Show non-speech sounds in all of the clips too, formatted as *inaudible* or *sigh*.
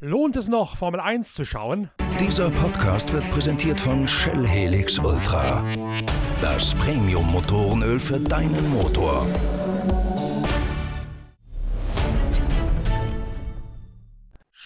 Lohnt es noch, Formel 1 zu schauen? Dieser Podcast wird präsentiert von Shell Helix Ultra. Das Premium-Motorenöl für deinen Motor.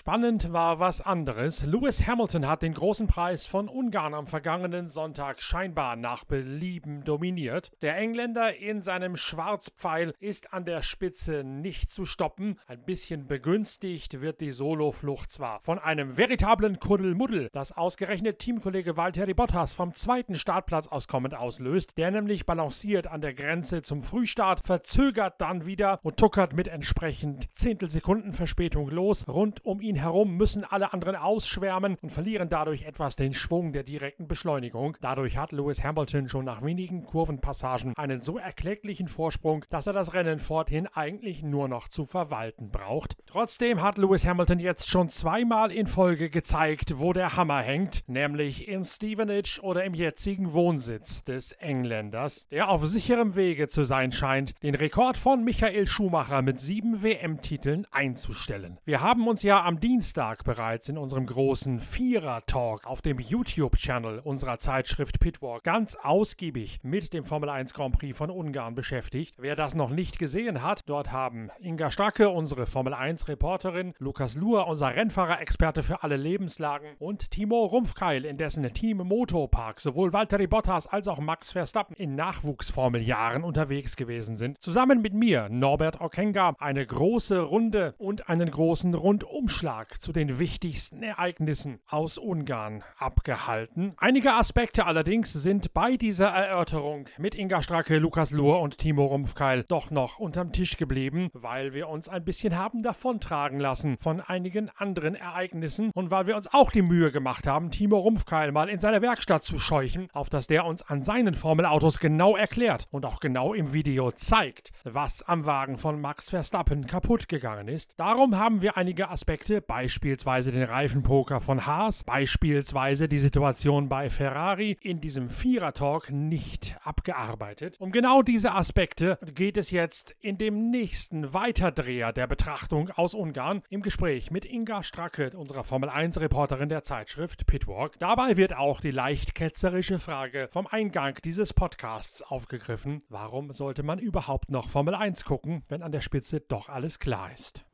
Spannend war was anderes. Lewis Hamilton hat den großen Preis von Ungarn am vergangenen Sonntag scheinbar nach Belieben dominiert. Der Engländer in seinem Schwarzpfeil ist an der Spitze nicht zu stoppen. Ein bisschen begünstigt wird die Soloflucht zwar von einem veritablen Kuddelmuddel, das ausgerechnet Teamkollege Valtteri Bottas vom zweiten Startplatz auskommend auslöst. Der nämlich balanciert an der Grenze zum Frühstart, verzögert dann wieder und tuckert mit entsprechend Zehntelsekunden Verspätung los. Rund um ihn ihn herum müssen alle anderen ausschwärmen und verlieren dadurch etwas den Schwung der direkten Beschleunigung. Dadurch hat Lewis Hamilton schon nach wenigen Kurvenpassagen einen so erklecklichen Vorsprung, dass er das Rennen forthin eigentlich nur noch zu verwalten braucht. Trotzdem hat Lewis Hamilton jetzt schon zweimal in Folge gezeigt, wo der Hammer hängt, nämlich in Stevenage oder im jetzigen Wohnsitz des Engländers, der auf sicherem Wege zu sein scheint, den Rekord von Michael Schumacher mit sieben WM-Titeln einzustellen. Wir haben uns ja am Dienstag bereits in unserem großen Vierer-Talk auf dem YouTube-Channel unserer Zeitschrift Pitwalk ganz ausgiebig mit dem Formel 1 Grand Prix von Ungarn beschäftigt. Wer das noch nicht gesehen hat, dort haben Inga Stracke, unsere Formel 1 Reporterin, Lukas Luhr, unser Rennfahrer-Experte für alle Lebenslagen und Timo Rumpfkeil, in dessen Team Motopark sowohl Valtteri Bottas als auch Max Verstappen in Nachwuchsformeljahren unterwegs gewesen sind. Zusammen mit mir, Norbert Okenga, eine große Runde und einen großen Rundumschlag Rückschlag zu den wichtigsten Ereignissen aus Ungarn abgehalten. Einige Aspekte allerdings sind bei dieser Erörterung mit Inga Stracke, Lukas Luhr und Timo Rumpfkeil doch noch unterm Tisch geblieben, weil wir uns ein bisschen haben davontragen lassen von einigen anderen Ereignissen und weil wir uns auch die Mühe gemacht haben, Timo Rumpfkeil mal in seine Werkstatt zu scheuchen, auf dass der uns an seinen Formelautos genau erklärt und auch genau im Video zeigt, was am Wagen von Max Verstappen kaputt gegangen ist. Darum haben wir einige Aspekte beispielsweise den Reifenpoker von Haas, beispielsweise die Situation bei Ferrari in diesem Vierer-Talk nicht abgearbeitet. Um genau diese Aspekte geht es jetzt in dem nächsten Weiterdreher der Betrachtung aus Ungarn im Gespräch mit Inga Stracke, unserer Formel 1-Reporterin der Zeitschrift Pitwalk. Dabei wird auch die leicht ketzerische Frage vom Eingang dieses Podcasts aufgegriffen. Warum sollte man überhaupt noch Formel 1 gucken, wenn an der Spitze doch alles klar ist?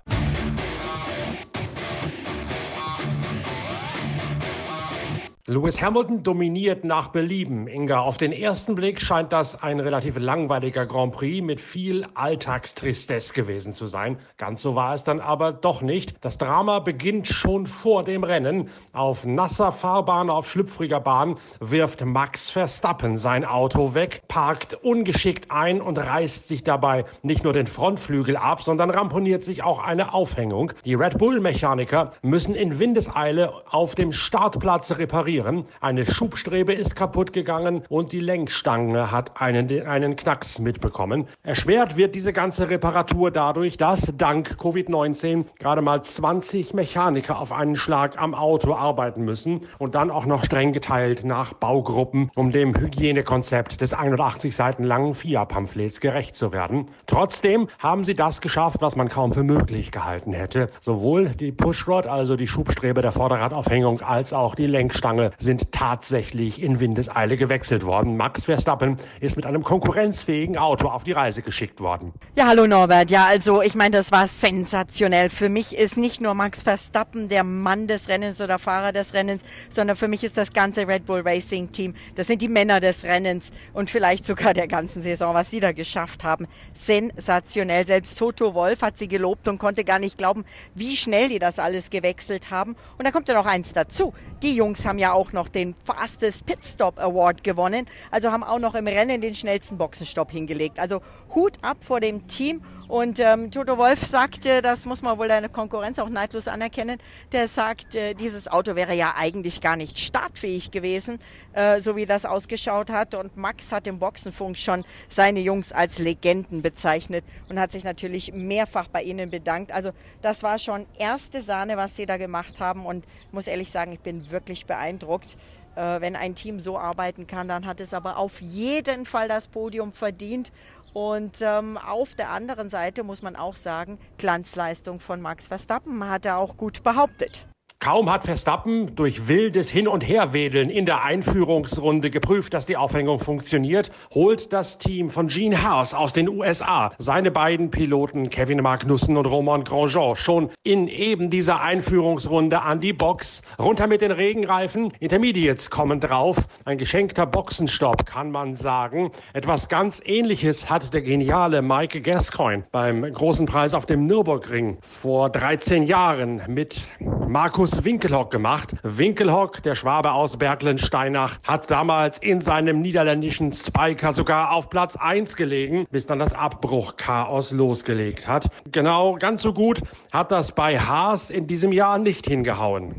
Lewis Hamilton dominiert nach Belieben. Inga, auf den ersten Blick scheint das ein relativ langweiliger Grand Prix mit viel Alltagstristesse gewesen zu sein. Ganz so war es dann aber doch nicht. Das Drama beginnt schon vor dem Rennen. Auf nasser Fahrbahn, auf schlüpfriger Bahn wirft Max Verstappen sein Auto weg, parkt ungeschickt ein und reißt sich dabei nicht nur den Frontflügel ab, sondern ramponiert sich auch eine Aufhängung. Die Red Bull-Mechaniker müssen in Windeseile auf dem Startplatz reparieren reparieren. Eine Schubstrebe ist kaputt gegangen und die Lenkstange hat einen, einen Knacks mitbekommen. Erschwert wird diese ganze Reparatur dadurch, dass dank Covid-19 gerade mal 20 Mechaniker auf einen Schlag am Auto arbeiten müssen und dann auch noch streng geteilt nach Baugruppen, um dem Hygienekonzept des 81 Seiten langen FIA-Pamphlets gerecht zu werden. Trotzdem haben sie das geschafft, was man kaum für möglich gehalten hätte. Sowohl die Pushrod, also die Schubstrebe der Vorderradaufhängung, als auch die Lenkstange sind tatsächlich in Windeseile gewechselt worden. Max Verstappen ist mit einem konkurrenzfähigen Auto auf die Reise geschickt worden. Ja, hallo Norbert. Ja, also ich meine, das war sensationell. Für mich ist nicht nur Max Verstappen der Mann des Rennens oder Fahrer des Rennens, sondern für mich ist das ganze Red Bull Racing Team. Das sind die Männer des Rennens und vielleicht sogar der ganzen Saison, was sie da geschafft haben. Sensationell. Selbst Toto Wolf hat sie gelobt und konnte gar nicht glauben, wie schnell die das alles gewechselt haben. Und da kommt ja noch eins dazu. Die Jungs haben ja auch noch den Fastest Pitstop Award gewonnen. Also haben auch noch im Rennen den schnellsten Boxenstopp hingelegt. Also Hut ab vor dem Team und ähm, Toto Wolf sagte, das muss man wohl deine Konkurrenz auch neidlos anerkennen, der sagt, äh, dieses Auto wäre ja eigentlich gar nicht startfähig gewesen, äh, so wie das ausgeschaut hat. Und Max hat im Boxenfunk schon seine Jungs als Legenden bezeichnet und hat sich natürlich mehrfach bei ihnen bedankt. Also das war schon erste Sahne, was sie da gemacht haben. Und muss ehrlich sagen, ich bin wirklich beeindruckt. Äh, wenn ein Team so arbeiten kann, dann hat es aber auf jeden Fall das Podium verdient. Und ähm, auf der anderen Seite muss man auch sagen, Glanzleistung von Max Verstappen hat er auch gut behauptet. Kaum hat Verstappen durch wildes Hin- und Herwedeln in der Einführungsrunde geprüft, dass die Aufhängung funktioniert, holt das Team von Gene Haas aus den USA seine beiden Piloten Kevin Magnussen und Roman Grosjean schon in eben dieser Einführungsrunde an die Box. Runter mit den Regenreifen, Intermediates kommen drauf. Ein geschenkter Boxenstopp, kann man sagen. Etwas ganz ähnliches hat der geniale Mike Gascoigne beim großen Preis auf dem Nürburgring vor 13 Jahren mit Markus Markus Winkelhock gemacht. Winkelhock, der Schwabe aus Berglensteinach, hat damals in seinem niederländischen Spiker sogar auf Platz 1 gelegen, bis dann das Abbruchchaos losgelegt hat. Genau, ganz so gut hat das bei Haas in diesem Jahr nicht hingehauen.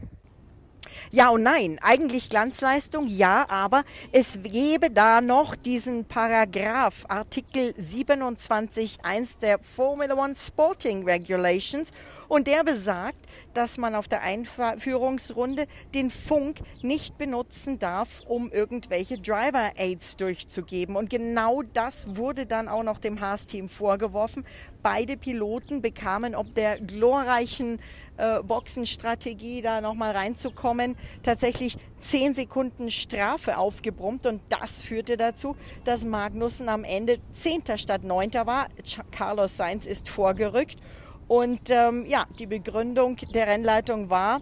Ja und nein, eigentlich Glanzleistung, ja, aber es gäbe da noch diesen Paragraph, Artikel 27.1 der Formula One Sporting Regulations und der besagt, dass man auf der Einführungsrunde den Funk nicht benutzen darf, um irgendwelche Driver-Aids durchzugeben. Und genau das wurde dann auch noch dem Haas-Team vorgeworfen. Beide Piloten bekamen ob der glorreichen äh, Boxenstrategie da nochmal reinzukommen, tatsächlich zehn Sekunden Strafe aufgebrummt und das führte dazu, dass Magnussen am Ende Zehnter statt Neunter war. Carlos Sainz ist vorgerückt und ähm, ja, die Begründung der Rennleitung war,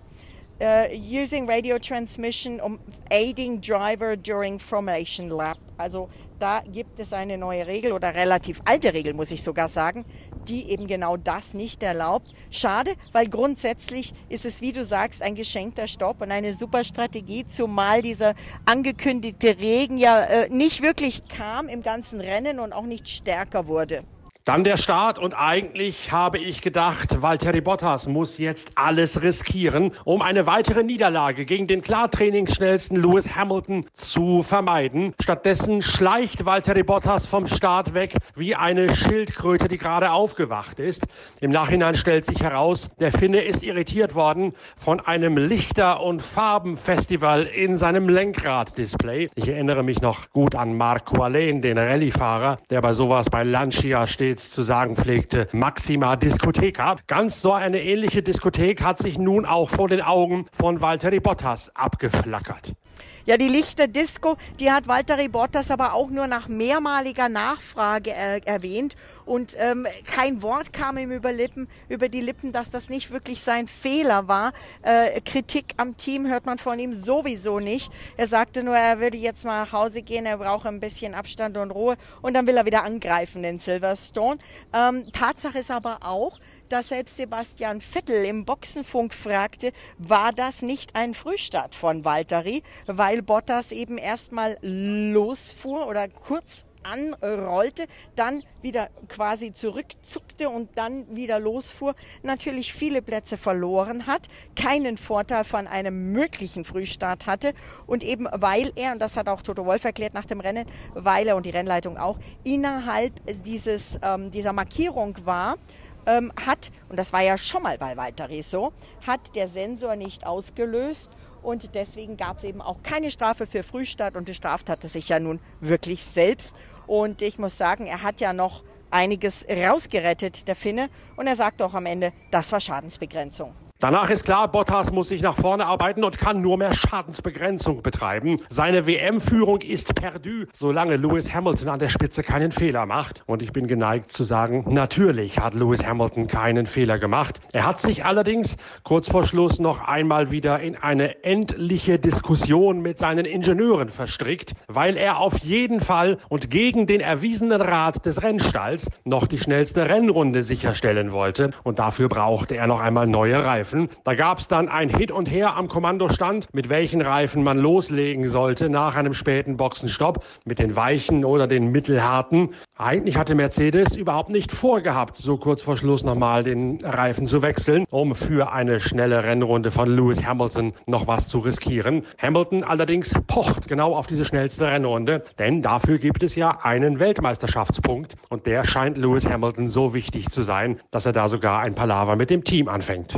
uh, using radio transmission um aiding driver during formation lap. Also da gibt es eine neue Regel oder relativ alte Regel, muss ich sogar sagen, die eben genau das nicht erlaubt. Schade, weil grundsätzlich ist es, wie du sagst, ein geschenkter Stopp und eine super Strategie, zumal dieser angekündigte Regen ja äh, nicht wirklich kam im ganzen Rennen und auch nicht stärker wurde. Dann der Start und eigentlich habe ich gedacht, Valtteri Bottas muss jetzt alles riskieren, um eine weitere Niederlage gegen den klar trainingsschnellsten Lewis Hamilton zu vermeiden. Stattdessen schleicht Valtteri Bottas vom Start weg wie eine Schildkröte, die gerade aufgewacht ist. Im Nachhinein stellt sich heraus, der Finne ist irritiert worden von einem Lichter- und Farbenfestival in seinem Lenkraddisplay. Ich erinnere mich noch gut an Marco Alain, den Rallyefahrer, der bei sowas bei Lancia steht stets zu sagen pflegte, Maxima Discotheca. Ganz so eine ähnliche Diskothek hat sich nun auch vor den Augen von Valtteri Bottas abgeflackert. Ja, die Lichter Disco, die hat Walter Bottas aber auch nur nach mehrmaliger Nachfrage er erwähnt und ähm, kein Wort kam ihm über, Lippen, über die Lippen, dass das nicht wirklich sein Fehler war. Äh, Kritik am Team hört man von ihm sowieso nicht. Er sagte nur, er würde jetzt mal nach Hause gehen, er brauche ein bisschen Abstand und Ruhe und dann will er wieder angreifen in Silverstone. Ähm, Tatsache ist aber auch, dass selbst Sebastian Vettel im Boxenfunk fragte, war das nicht ein Frühstart von Valtteri, weil Bottas eben erstmal losfuhr oder kurz anrollte, dann wieder quasi zurückzuckte und dann wieder losfuhr, natürlich viele Plätze verloren hat, keinen Vorteil von einem möglichen Frühstart hatte und eben weil er, und das hat auch Toto Wolf erklärt nach dem Rennen, weil er und die Rennleitung auch innerhalb dieses, ähm, dieser Markierung war, ähm, hat, und das war ja schon mal bei Valtteri so, hat der Sensor nicht ausgelöst und deswegen gab es eben auch keine Strafe für Frühstart und bestraft hatte sich ja nun wirklich selbst. Und ich muss sagen, er hat ja noch einiges rausgerettet, der Finne. Und er sagt auch am Ende, das war Schadensbegrenzung. Danach ist klar, Bottas muss sich nach vorne arbeiten und kann nur mehr Schadensbegrenzung betreiben. Seine WM-Führung ist perdu, solange Lewis Hamilton an der Spitze keinen Fehler macht. Und ich bin geneigt zu sagen, natürlich hat Lewis Hamilton keinen Fehler gemacht. Er hat sich allerdings kurz vor Schluss noch einmal wieder in eine endliche Diskussion mit seinen Ingenieuren verstrickt, weil er auf jeden Fall und gegen den erwiesenen Rat des Rennstalls noch die schnellste Rennrunde sicherstellen wollte. Und dafür brauchte er noch einmal neue Reifen. Reifen. Da gab es dann ein Hit und Her am Kommandostand, mit welchen Reifen man loslegen sollte nach einem späten Boxenstopp, mit den weichen oder den mittelharten. Eigentlich hatte Mercedes überhaupt nicht vorgehabt, so kurz vor Schluss nochmal den Reifen zu wechseln, um für eine schnelle Rennrunde von Lewis Hamilton noch was zu riskieren. Hamilton allerdings pocht genau auf diese schnellste Rennrunde, denn dafür gibt es ja einen Weltmeisterschaftspunkt und der scheint Lewis Hamilton so wichtig zu sein, dass er da sogar ein Palaver mit dem Team anfängt.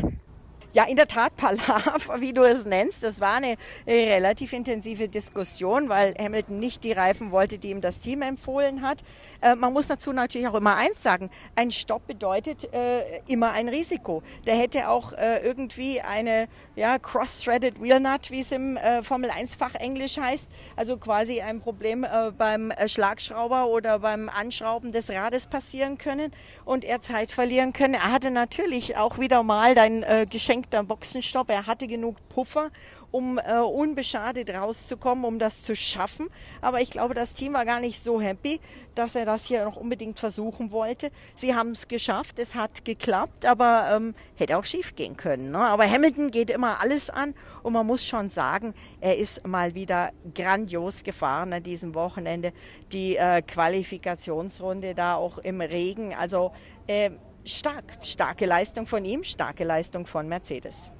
Ja, in der Tat, Palaver, *laughs* wie du es nennst. Das war eine relativ intensive Diskussion, weil Hamilton nicht die Reifen wollte, die ihm das Team empfohlen hat. Äh, man muss dazu natürlich auch immer eins sagen. Ein Stopp bedeutet äh, immer ein Risiko. Der hätte auch äh, irgendwie eine ja, cross-threaded wheel nut, wie es im äh, Formel 1 Fachenglisch heißt. Also quasi ein Problem äh, beim äh, Schlagschrauber oder beim Anschrauben des Rades passieren können und er Zeit verlieren können. Er hatte natürlich auch wieder mal dein Geschenk der Boxenstopp. Er hatte genug Puffer, um äh, unbeschadet rauszukommen, um das zu schaffen. Aber ich glaube, das Team war gar nicht so happy, dass er das hier noch unbedingt versuchen wollte. Sie haben es geschafft, es hat geklappt, aber ähm, hätte auch schief gehen können. Ne? Aber Hamilton geht immer alles an und man muss schon sagen, er ist mal wieder grandios gefahren an diesem Wochenende. Die äh, Qualifikationsrunde da auch im Regen. Also äh, stark, starke Leistung von ihm, starke Leistung von Mercedes.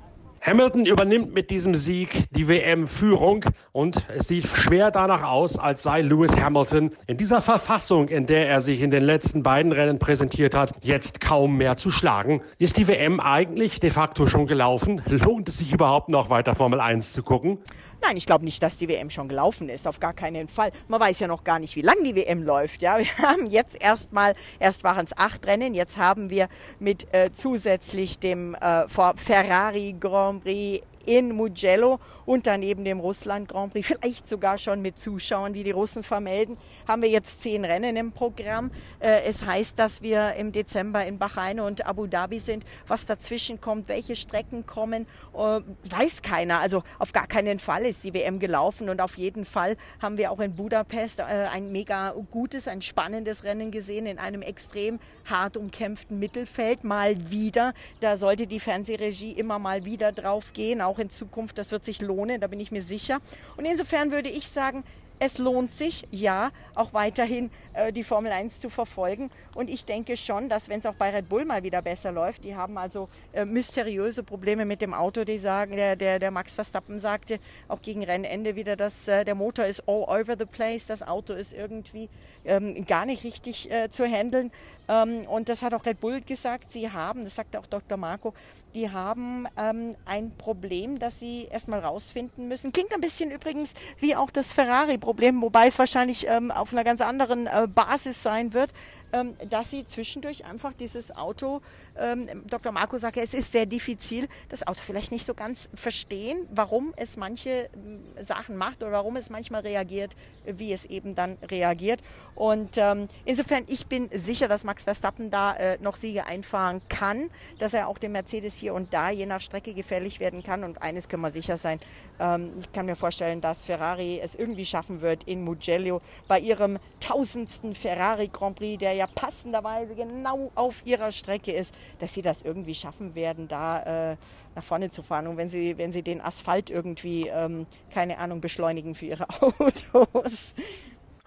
Hamilton übernimmt mit diesem Sieg die WM-Führung und es sieht schwer danach aus, als sei Lewis Hamilton in dieser Verfassung, in der er sich in den letzten beiden Rennen präsentiert hat, jetzt kaum mehr zu schlagen. Ist die WM eigentlich de facto schon gelaufen? Lohnt es sich überhaupt noch weiter Formel 1 zu gucken? Nein, ich glaube nicht, dass die WM schon gelaufen ist, auf gar keinen Fall. Man weiß ja noch gar nicht, wie lange die WM läuft. Ja, wir *laughs* haben jetzt erstmal, erst waren es acht Rennen, jetzt haben wir mit äh, zusätzlich dem äh, Ferrari Grand Prix in Mugello und daneben dem Russland Grand Prix, vielleicht sogar schon mit Zuschauern, wie die Russen vermelden, haben wir jetzt zehn Rennen im Programm. Äh, es heißt, dass wir im Dezember in Bahrain und Abu Dhabi sind. Was dazwischen kommt, welche Strecken kommen, äh, weiß keiner. Also auf gar keinen Fall ist die WM gelaufen und auf jeden Fall haben wir auch in Budapest äh, ein mega gutes, ein spannendes Rennen gesehen in einem extrem hart umkämpften Mittelfeld. Mal wieder. Da sollte die Fernsehregie immer mal wieder drauf gehen, auch in Zukunft. Das wird sich lohnen da bin ich mir sicher. Und insofern würde ich sagen, es lohnt sich, ja, auch weiterhin die Formel 1 zu verfolgen. Und ich denke schon, dass wenn es auch bei Red Bull mal wieder besser läuft, die haben also äh, mysteriöse Probleme mit dem Auto, die sagen, der, der, der Max Verstappen sagte auch gegen Rennende wieder, dass äh, der Motor ist all over the place, das Auto ist irgendwie ähm, gar nicht richtig äh, zu handeln. Ähm, und das hat auch Red Bull gesagt, sie haben, das sagte auch Dr. Marco, die haben ähm, ein Problem, das sie erstmal rausfinden müssen. Klingt ein bisschen übrigens wie auch das Ferrari-Problem, wobei es wahrscheinlich ähm, auf einer ganz anderen äh, Basis sein wird, ähm, dass sie zwischendurch einfach dieses Auto, ähm, Dr. Marco sagt, es ist sehr diffizil, das Auto vielleicht nicht so ganz verstehen, warum es manche ähm, Sachen macht oder warum es manchmal reagiert, wie es eben dann reagiert. Und ähm, insofern, ich bin sicher, dass Max Verstappen da äh, noch Siege einfahren kann, dass er auch dem Mercedes hier und da je nach Strecke gefährlich werden kann. Und eines können wir sicher sein, ähm, ich kann mir vorstellen, dass Ferrari es irgendwie schaffen wird in Mugello bei ihrem tausendsten Ferrari Grand Prix, der ja passenderweise genau auf ihrer Strecke ist, dass sie das irgendwie schaffen werden, da äh, nach vorne zu fahren. Und wenn sie, wenn sie den Asphalt irgendwie, ähm, keine Ahnung, beschleunigen für ihre *laughs* Autos.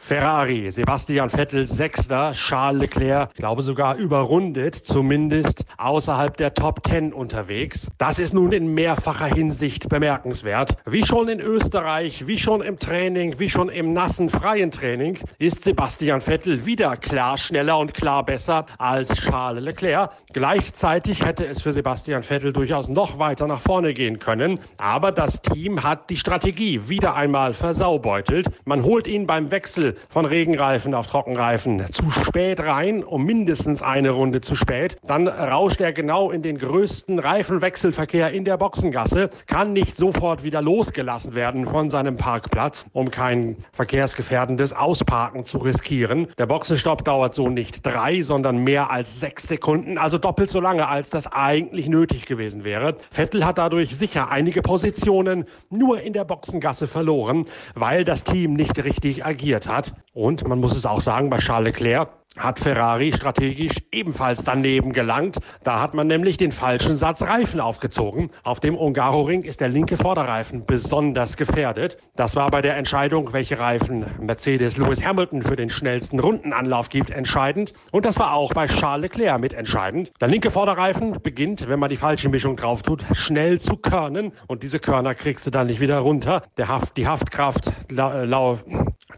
Ferrari, Sebastian Vettel Sechster, Charles Leclerc, ich glaube sogar überrundet, zumindest außerhalb der Top Ten unterwegs. Das ist nun in mehrfacher Hinsicht bemerkenswert. Wie schon in Österreich, wie schon im Training, wie schon im nassen freien Training, ist Sebastian Vettel wieder klar schneller und klar besser als Charles Leclerc. Gleichzeitig hätte es für Sebastian Vettel durchaus noch weiter nach vorne gehen können, aber das Team hat die Strategie wieder einmal versaubeutelt. Man holt ihn beim Wechsel von Regenreifen auf Trockenreifen zu spät rein, um mindestens eine Runde zu spät. Dann rauscht er genau in den größten Reifenwechselverkehr in der Boxengasse, kann nicht sofort wieder losgelassen werden von seinem Parkplatz, um kein verkehrsgefährdendes Ausparken zu riskieren. Der Boxenstopp dauert so nicht drei, sondern mehr als sechs Sekunden, also doppelt so lange, als das eigentlich nötig gewesen wäre. Vettel hat dadurch sicher einige Positionen nur in der Boxengasse verloren, weil das Team nicht richtig agiert hat hat. Und man muss es auch sagen, bei Charles Leclerc hat Ferrari strategisch ebenfalls daneben gelangt. Da hat man nämlich den falschen Satz Reifen aufgezogen. Auf dem Ungaroring ist der linke Vorderreifen besonders gefährdet. Das war bei der Entscheidung, welche Reifen Mercedes Lewis Hamilton für den schnellsten Rundenanlauf gibt, entscheidend. Und das war auch bei Charles Leclerc mitentscheidend. Der linke Vorderreifen beginnt, wenn man die falsche Mischung drauf tut, schnell zu körnen. Und diese Körner kriegst du dann nicht wieder runter. Der Haft, die Haftkraft lau, lau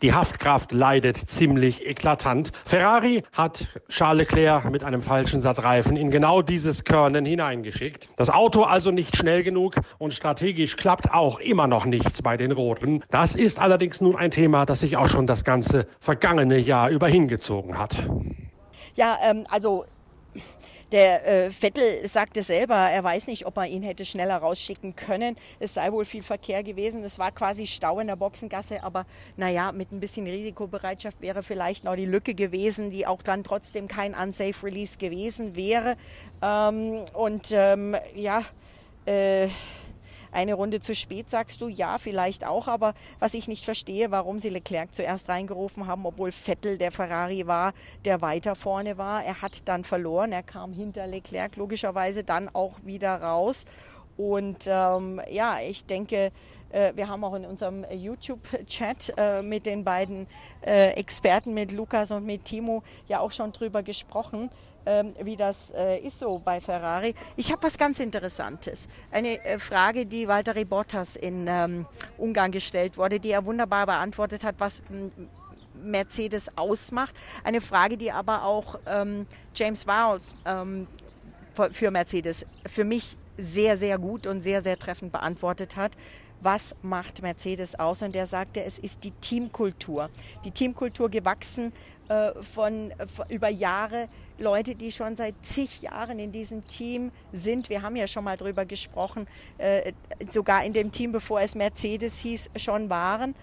Die Haftkraft leidet ziemlich eklatant. Ferrari hat Charles Leclerc mit einem falschen Satz Reifen in genau dieses Körnen hineingeschickt. Das Auto also nicht schnell genug und strategisch klappt auch immer noch nichts bei den Roten. Das ist allerdings nun ein Thema, das sich auch schon das ganze vergangene Jahr über hingezogen hat. Ja, ähm, also der äh, Vettel sagte selber, er weiß nicht, ob er ihn hätte schneller rausschicken können. Es sei wohl viel Verkehr gewesen. Es war quasi Stau in der Boxengasse, aber naja, mit ein bisschen Risikobereitschaft wäre vielleicht noch die Lücke gewesen, die auch dann trotzdem kein Unsafe Release gewesen wäre. Ähm, und ähm, ja, äh, eine Runde zu spät, sagst du, ja, vielleicht auch, aber was ich nicht verstehe, warum sie Leclerc zuerst reingerufen haben, obwohl Vettel der Ferrari war, der weiter vorne war. Er hat dann verloren, er kam hinter Leclerc logischerweise dann auch wieder raus. Und ähm, ja, ich denke, äh, wir haben auch in unserem YouTube-Chat äh, mit den beiden äh, Experten, mit Lukas und mit Timo, ja auch schon drüber gesprochen ähm, wie das äh, ist so bei Ferrari. Ich habe was ganz Interessantes. Eine äh, Frage, die Walter Bottas in ähm, Ungarn gestellt wurde, die er wunderbar beantwortet hat, was Mercedes ausmacht. Eine Frage, die aber auch ähm, James Vowles ähm, für Mercedes für mich sehr, sehr gut und sehr, sehr treffend beantwortet hat was macht Mercedes aus? Und er sagte, es ist die Teamkultur. Die Teamkultur gewachsen äh, von, von, über Jahre. Leute, die schon seit zig Jahren in diesem Team sind. Wir haben ja schon mal drüber gesprochen, äh, sogar in dem Team, bevor es Mercedes hieß, schon waren.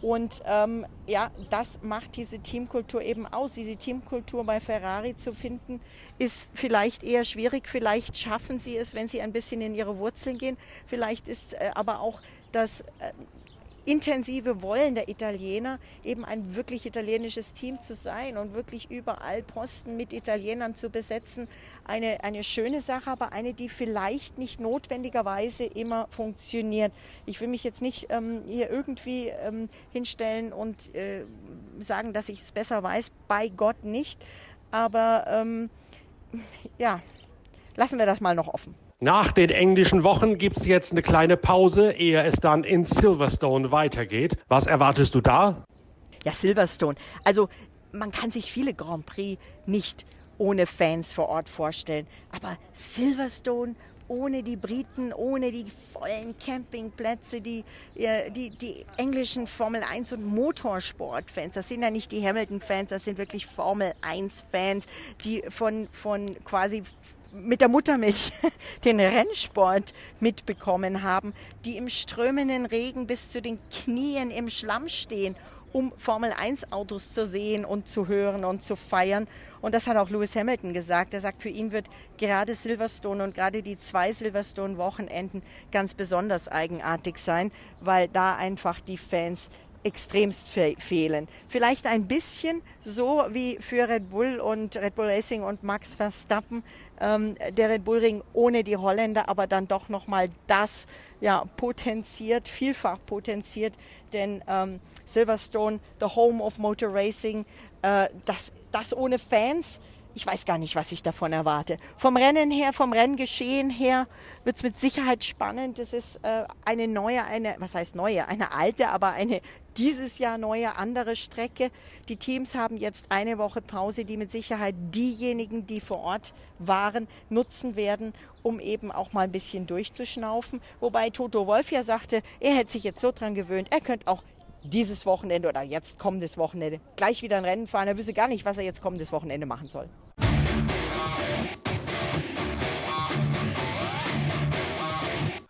Und ähm, ja, das macht diese Teamkultur eben aus. Diese Teamkultur bei Ferrari zu finden, ist vielleicht eher schwierig. Vielleicht schaffen sie es, wenn sie ein bisschen in ihre Wurzeln gehen. Vielleicht ist äh, aber auch das äh, intensive Wollen der Italiener, eben ein wirklich italienisches Team zu sein und wirklich überall Posten mit Italienern zu besetzen, eine, eine schöne Sache, aber eine, die vielleicht nicht notwendigerweise immer funktioniert. Ich will mich jetzt nicht ähm, hier irgendwie ähm, hinstellen und äh, sagen, dass ich es besser weiß, bei Gott nicht, aber ähm, ja, lassen wir das mal noch offen. Nach den englischen Wochen gibt es jetzt eine kleine Pause, ehe es dann in Silverstone weitergeht. Was erwartest du da? Ja, Silverstone. Also man kann sich viele Grand Prix nicht ohne Fans vor Ort vorstellen. Aber Silverstone ohne die Briten, ohne die vollen Campingplätze, die, die, die englischen Formel 1 und Motorsport-Fans. Das sind ja nicht die Hamilton-Fans, das sind wirklich Formel 1-Fans, die von, von quasi mit der Muttermilch *laughs* den Rennsport mitbekommen haben, die im strömenden Regen bis zu den Knien im Schlamm stehen um Formel 1 Autos zu sehen und zu hören und zu feiern. Und das hat auch Lewis Hamilton gesagt. Er sagt, für ihn wird gerade Silverstone und gerade die zwei Silverstone-Wochenenden ganz besonders eigenartig sein, weil da einfach die Fans extremst fe fehlen. Vielleicht ein bisschen so wie für Red Bull und Red Bull Racing und Max Verstappen, ähm, der Red Bull Ring ohne die Holländer, aber dann doch nochmal das ja, potenziert, vielfach potenziert, denn ähm, Silverstone, the home of Motor Racing, äh, das, das ohne Fans, ich weiß gar nicht, was ich davon erwarte. Vom Rennen her, vom Renngeschehen her wird es mit Sicherheit spannend. Es ist äh, eine neue, eine, was heißt neue, eine alte, aber eine dieses Jahr neue, andere Strecke. Die Teams haben jetzt eine Woche Pause, die mit Sicherheit diejenigen, die vor Ort waren, nutzen werden, um eben auch mal ein bisschen durchzuschnaufen. Wobei Toto Wolf ja sagte, er hätte sich jetzt so dran gewöhnt, er könnte auch dieses Wochenende oder jetzt kommendes Wochenende gleich wieder ein Rennen fahren. Er wüsste gar nicht, was er jetzt kommendes Wochenende machen soll.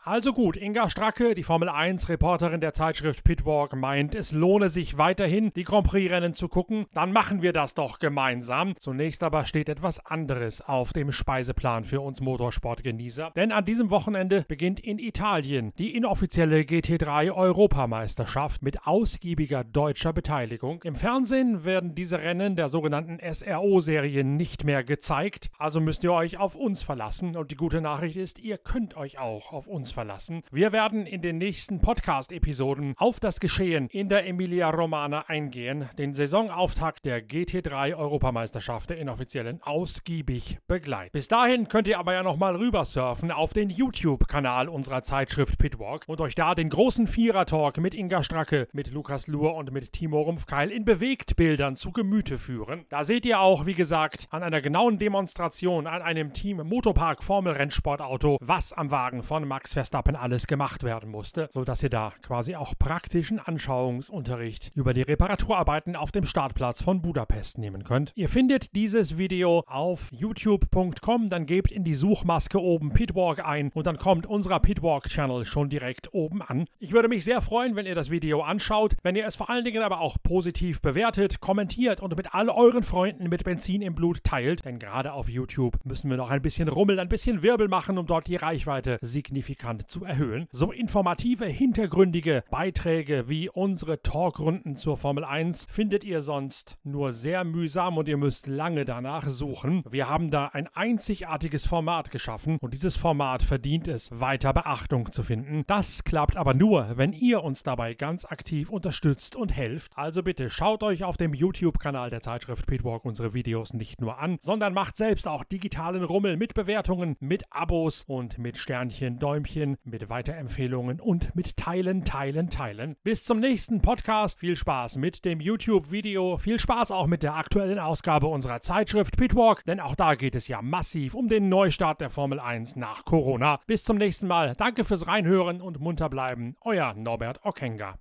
Also gut, Inga Stracke, die Formel 1 Reporterin der Zeitschrift Pitwalk, meint, es lohne sich weiterhin, die Grand Prix Rennen zu gucken. Dann machen wir das doch gemeinsam. Zunächst aber steht etwas anderes auf dem Speiseplan für uns Motorsportgenießer. Denn an diesem Wochenende beginnt in Italien die inoffizielle GT3 Europameisterschaft mit ausgiebiger deutscher Beteiligung. Im Fernsehen werden diese Rennen der sogenannten SRO-Serie nicht mehr gezeigt. Also müsst ihr euch auf uns verlassen. Und die gute Nachricht ist, ihr könnt euch auch auf uns verlassen verlassen. Wir werden in den nächsten Podcast-Episoden auf das Geschehen in der Emilia Romana eingehen, den Saisonauftakt der GT3 Europameisterschaft der Inoffiziellen ausgiebig begleiten. Bis dahin könnt ihr aber ja nochmal rüber surfen auf den YouTube-Kanal unserer Zeitschrift Pitwalk und euch da den großen Vierer-Talk mit Inga Stracke, mit Lukas Luhr und mit Timo Rumpfkeil in Bewegtbildern zu Gemüte führen. Da seht ihr auch, wie gesagt, an einer genauen Demonstration an einem Team Motopark Formel Rennsportauto, was am Wagen von Max Verstappen alles gemacht werden musste, sodass ihr da quasi auch praktischen Anschauungsunterricht über die Reparaturarbeiten auf dem Startplatz von Budapest nehmen könnt. Ihr findet dieses Video auf youtube.com, dann gebt in die Suchmaske oben Pitwalk ein und dann kommt unser Pitwalk-Channel schon direkt oben an. Ich würde mich sehr freuen, wenn ihr das Video anschaut, wenn ihr es vor allen Dingen aber auch positiv bewertet, kommentiert und mit all euren Freunden mit Benzin im Blut teilt, denn gerade auf YouTube müssen wir noch ein bisschen rummeln, ein bisschen Wirbel machen, um dort die Reichweite signifikant zu erhöhen. So informative, hintergründige Beiträge wie unsere Talkrunden zur Formel 1 findet ihr sonst nur sehr mühsam und ihr müsst lange danach suchen. Wir haben da ein einzigartiges Format geschaffen und dieses Format verdient es, weiter Beachtung zu finden. Das klappt aber nur, wenn ihr uns dabei ganz aktiv unterstützt und helft. Also bitte schaut euch auf dem YouTube-Kanal der Zeitschrift Pitwalk unsere Videos nicht nur an, sondern macht selbst auch digitalen Rummel mit Bewertungen, mit Abos und mit Sternchen, Däumchen, mit Weiterempfehlungen und mit Teilen, Teilen, Teilen. Bis zum nächsten Podcast. Viel Spaß mit dem YouTube-Video. Viel Spaß auch mit der aktuellen Ausgabe unserer Zeitschrift Pitwalk, denn auch da geht es ja massiv um den Neustart der Formel 1 nach Corona. Bis zum nächsten Mal. Danke fürs Reinhören und munter bleiben. Euer Norbert Ockenger.